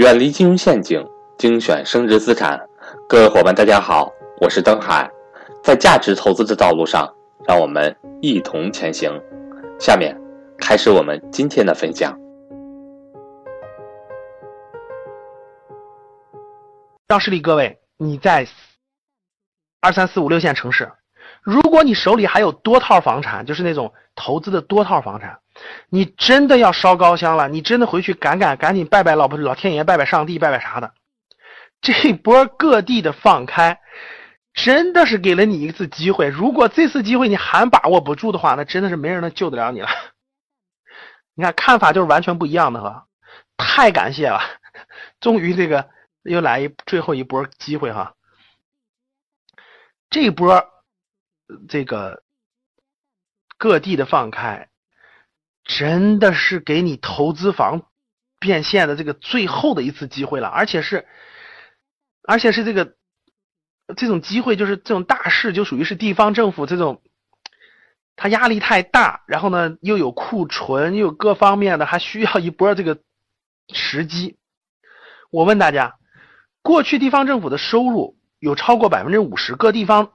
远离金融陷阱，精选升值资产。各位伙伴，大家好，我是登海。在价值投资的道路上，让我们一同前行。下面开始我们今天的分享。让示例各位，你在二三四五六线城市，如果你手里还有多套房产，就是那种投资的多套房产。你真的要烧高香了，你真的回去赶赶赶紧拜拜老婆老天爷，拜拜上帝，拜拜啥的。这波各地的放开，真的是给了你一次机会。如果这次机会你还把握不住的话，那真的是没人能救得了你了。你看看法就是完全不一样的哈，太感谢了，终于这个又来一最后一波机会哈。这波这个各地的放开。真的是给你投资房变现的这个最后的一次机会了，而且是，而且是这个这种机会，就是这种大事，就属于是地方政府这种，它压力太大，然后呢又有库存，又有各方面的，还需要一波这个时机。我问大家，过去地方政府的收入有超过百分之五十，各地方。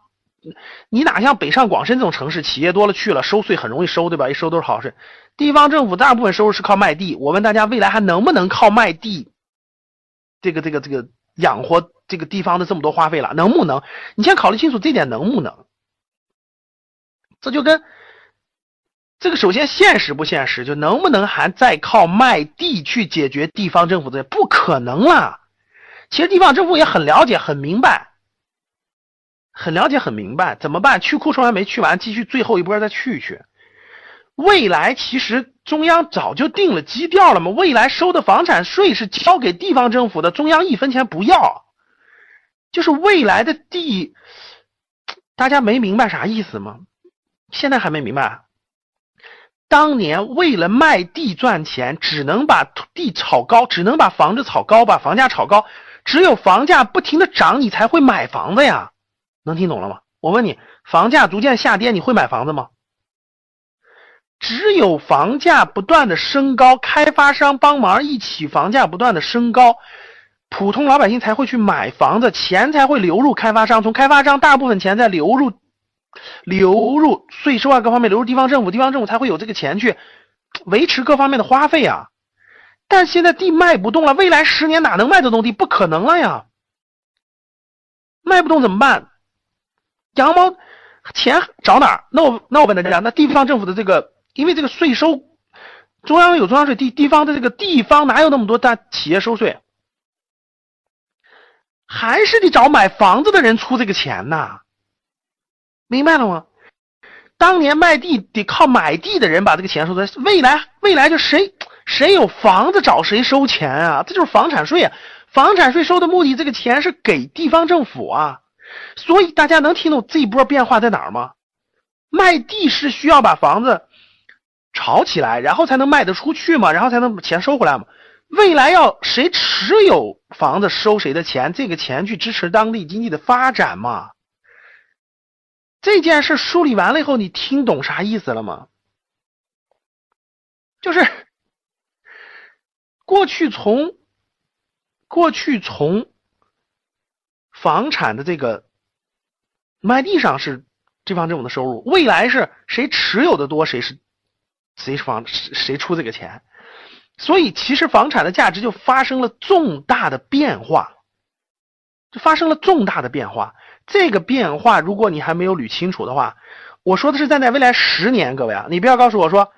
你哪像北上广深这种城市，企业多了去了，收税很容易收，对吧？一收都是好税。地方政府大部分收入是靠卖地。我问大家，未来还能不能靠卖地，这个、这个、这个养活这个地方的这么多花费了？能不能？你先考虑清楚这点能不能？这就跟这个首先现实不现实，就能不能还再靠卖地去解决地方政府的？不可能了。其实地方政府也很了解、很明白。很了解，很明白，怎么办？去库存还没去完，继续最后一波再去一去。未来其实中央早就定了基调了嘛，未来收的房产税是交给地方政府的，中央一分钱不要。就是未来的地，大家没明白啥意思吗？现在还没明白。当年为了卖地赚钱，只能把地炒高，只能把房子炒高，把房价炒高。只有房价不停的涨，你才会买房子呀。能听懂了吗？我问你，房价逐渐下跌，你会买房子吗？只有房价不断的升高，开发商帮忙一起，房价不断的升高，普通老百姓才会去买房子，钱才会流入开发商，从开发商大部分钱再流入，流入税收啊各方面流入地方政府，地方政府才会有这个钱去维持各方面的花费啊。但现在地卖不动了，未来十年哪能卖得动地？不可能了呀！卖不动怎么办？羊毛钱找哪儿？那我那我问大家，那地方政府的这个，因为这个税收，中央有中央税，地地方的这个地方哪有那么多大企业收税？还是得找买房子的人出这个钱呐？明白了吗？当年卖地得靠买地的人把这个钱收的，未来未来就谁谁有房子找谁收钱啊？这就是房产税啊！房产税收的目的，这个钱是给地方政府啊。所以大家能听懂这一波变化在哪儿吗？卖地是需要把房子炒起来，然后才能卖得出去嘛，然后才能把钱收回来嘛。未来要谁持有房子收谁的钱，这个钱去支持当地经济的发展嘛。这件事梳理完了以后，你听懂啥意思了吗？就是过去从过去从。房产的这个卖地上是地方政府的收入，未来是谁持有的多，谁是谁房谁出这个钱，所以其实房产的价值就发生了重大的变化，就发生了重大的变化。这个变化，如果你还没有捋清楚的话，我说的是站在未来十年，各位啊，你不要告诉我说，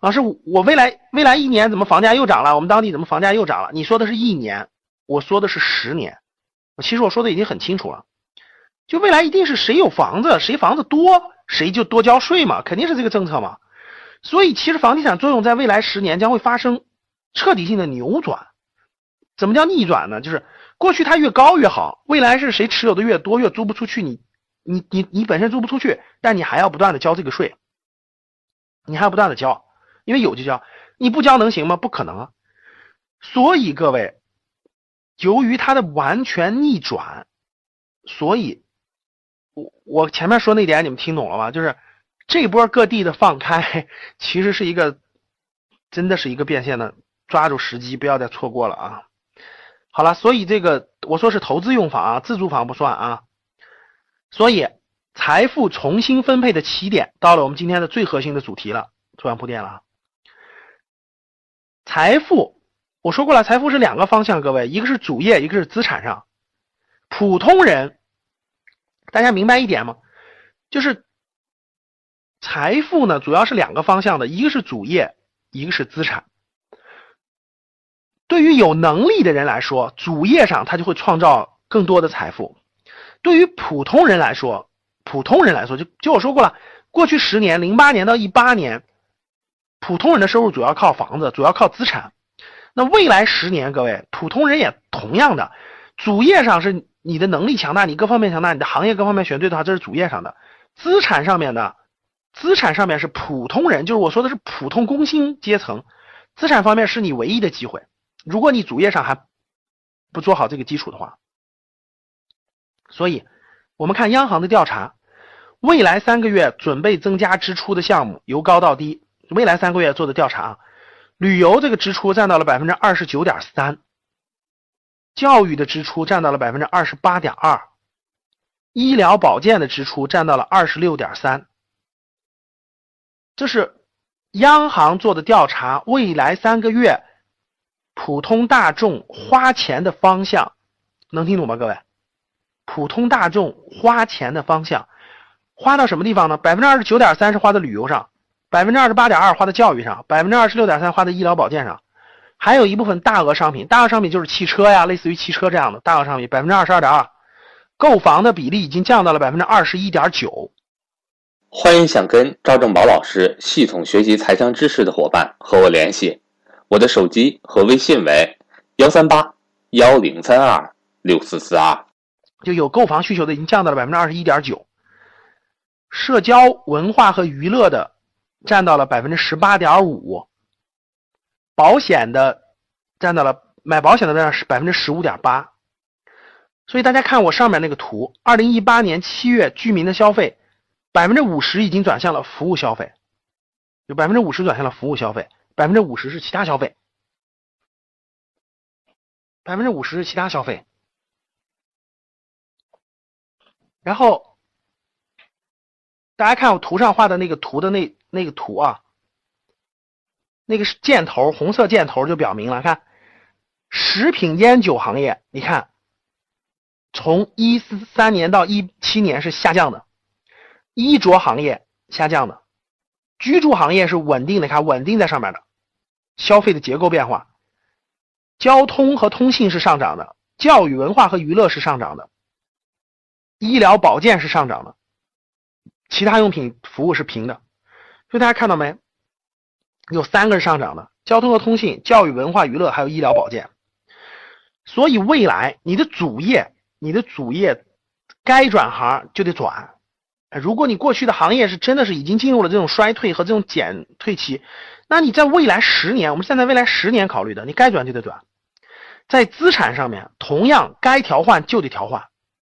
老师，我未来未来一年怎么房价又涨了？我们当地怎么房价又涨了？你说的是一年，我说的是十年。其实我说的已经很清楚了，就未来一定是谁有房子，谁房子多，谁就多交税嘛，肯定是这个政策嘛。所以其实房地产作用在未来十年将会发生彻底性的扭转。怎么叫逆转呢？就是过去它越高越好，未来是谁持有的越多，越租不出去，你你你你本身租不出去，但你还要不断的交这个税，你还要不断的交，因为有就交，你不交能行吗？不可能啊。所以各位。由于它的完全逆转，所以，我我前面说那点你们听懂了吗？就是这波各地的放开，其实是一个，真的是一个变现的，抓住时机，不要再错过了啊！好了，所以这个我说是投资用房啊，自住房不算啊。所以财富重新分配的起点到了我们今天的最核心的主题了，做完铺垫了啊。财富我说过了，财富是两个方向，各位，一个是主业，一个是资产上。普通人，大家明白一点吗？就是财富呢，主要是两个方向的，一个是主业，一个是资产。对于有能力的人来说，主业上他就会创造更多的财富；对于普通人来说，普通人来说，就就我说过了，过去十年，零八年到一八年，普通人的收入主要靠房子，主要靠资产。那未来十年，各位普通人也同样的，主业上是你的能力强大，你各方面强大，你的行业各方面选对的话，这是主业上的；资产上面的，资产上面是普通人，就是我说的是普通工薪阶层，资产方面是你唯一的机会。如果你主业上还不做好这个基础的话，所以我们看央行的调查，未来三个月准备增加支出的项目由高到低。未来三个月做的调查，旅游这个支出占到了百分之二十九点三，教育的支出占到了百分之二十八点二，医疗保健的支出占到了二十六点三。这是央行做的调查，未来三个月。普通大众花钱的方向，能听懂吗？各位，普通大众花钱的方向，花到什么地方呢？百分之二十九点三是花在旅游上，百分之二十八点二花在教育上，百分之二十六点三花在医疗保健上，还有一部分大额商品，大额商品就是汽车呀，类似于汽车这样的大额商品，百分之二十二点二，购房的比例已经降到了百分之二十一点九。欢迎想跟赵正宝老师系统学习财商知识的伙伴和我联系。我的手机和微信为幺三八幺零三二六四四二，就有购房需求的已经降到了百分之二十一点九，社交文化和娱乐的占到了百分之十八点五，保险的占到了买保险的占是百分之十五点八，所以大家看我上面那个图，二零一八年七月居民的消费百分之五十已经转向了服务消费，有百分之五十转向了服务消费。百分之五十是其他消费，百分之五十是其他消费。然后大家看我图上画的那个图的那那个图啊，那个是箭头，红色箭头就表明了。看食品烟酒行业，你看从一四三年到一七年是下降的，衣着行业下降的。居住行业是稳定的，看稳定在上面的，消费的结构变化，交通和通信是上涨的，教育文化和娱乐是上涨的，医疗保健是上涨的，其他用品服务是平的，所以大家看到没？有三个是上涨的，交通和通信、教育文化娱乐还有医疗保健，所以未来你的主业，你的主业该转行就得转。如果你过去的行业是真的是已经进入了这种衰退和这种减退期，那你在未来十年，我们现在未来十年考虑的，你该转就得转。在资产上面，同样该调换就得调换。